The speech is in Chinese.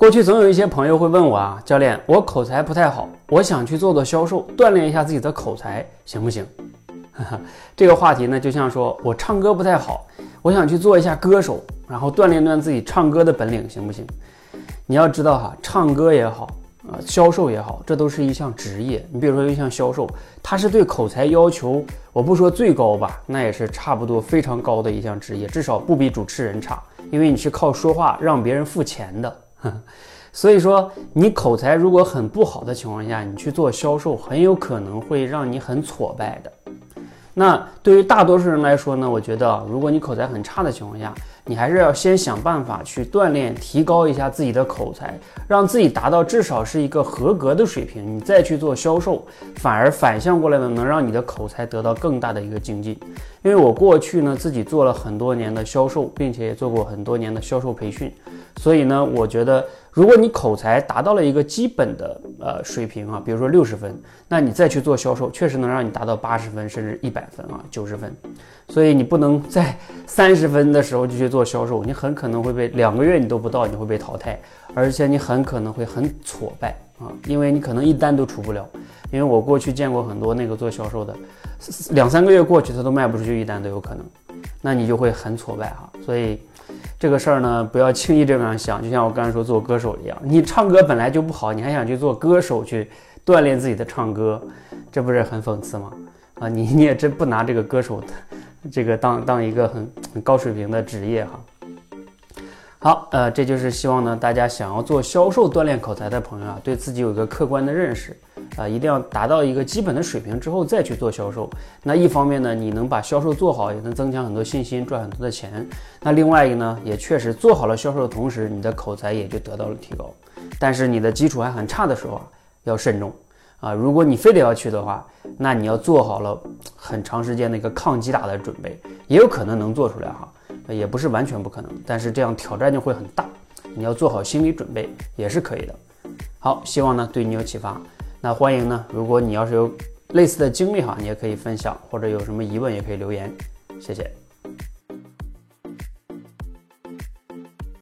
过去总有一些朋友会问我啊，教练，我口才不太好，我想去做做销售，锻炼一下自己的口才，行不行？这个话题呢，就像说我唱歌不太好，我想去做一下歌手，然后锻炼锻炼自己唱歌的本领，行不行？你要知道哈，唱歌也好啊，销售也好，这都是一项职业。你比如说一项销售，它是对口才要求，我不说最高吧，那也是差不多非常高的一项职业，至少不比主持人差，因为你是靠说话让别人付钱的。所以说，你口才如果很不好的情况下，你去做销售，很有可能会让你很挫败的。那对于大多数人来说呢，我觉得，如果你口才很差的情况下，你还是要先想办法去锻炼、提高一下自己的口才，让自己达到至少是一个合格的水平，你再去做销售，反而反向过来呢，能让你的口才得到更大的一个精进。因为我过去呢，自己做了很多年的销售，并且也做过很多年的销售培训，所以呢，我觉得。如果你口才达到了一个基本的呃水平啊，比如说六十分，那你再去做销售，确实能让你达到八十分甚至一百分啊，九十分。所以你不能在 三十分的时候就去做销售，你很可能会被两个月你都不到，你会被淘汰，而且你很可能会很挫败啊，因为你可能一单都出不了。因为我过去见过很多那个做销售的，两三个月过去他都卖不出去一单都有可能，那你就会很挫败哈。所以。这个事儿呢，不要轻易这样想，就像我刚才说做歌手一样，你唱歌本来就不好，你还想去做歌手去锻炼自己的唱歌，这不是很讽刺吗？啊，你你也真不拿这个歌手这个当当一个很很高水平的职业哈。好，呃，这就是希望呢，大家想要做销售锻炼口才的朋友啊，对自己有一个客观的认识啊，一定要达到一个基本的水平之后再去做销售。那一方面呢，你能把销售做好，也能增强很多信心，赚很多的钱。那另外一个呢，也确实做好了销售的同时，你的口才也就得到了提高。但是你的基础还很差的时候啊，要慎重啊。如果你非得要去的话，那你要做好了很长时间的一个抗击打的准备，也有可能能做出来哈。也不是完全不可能，但是这样挑战就会很大，你要做好心理准备也是可以的。好，希望呢对你有启发。那欢迎呢，如果你要是有类似的经历哈，你也可以分享，或者有什么疑问也可以留言。谢谢。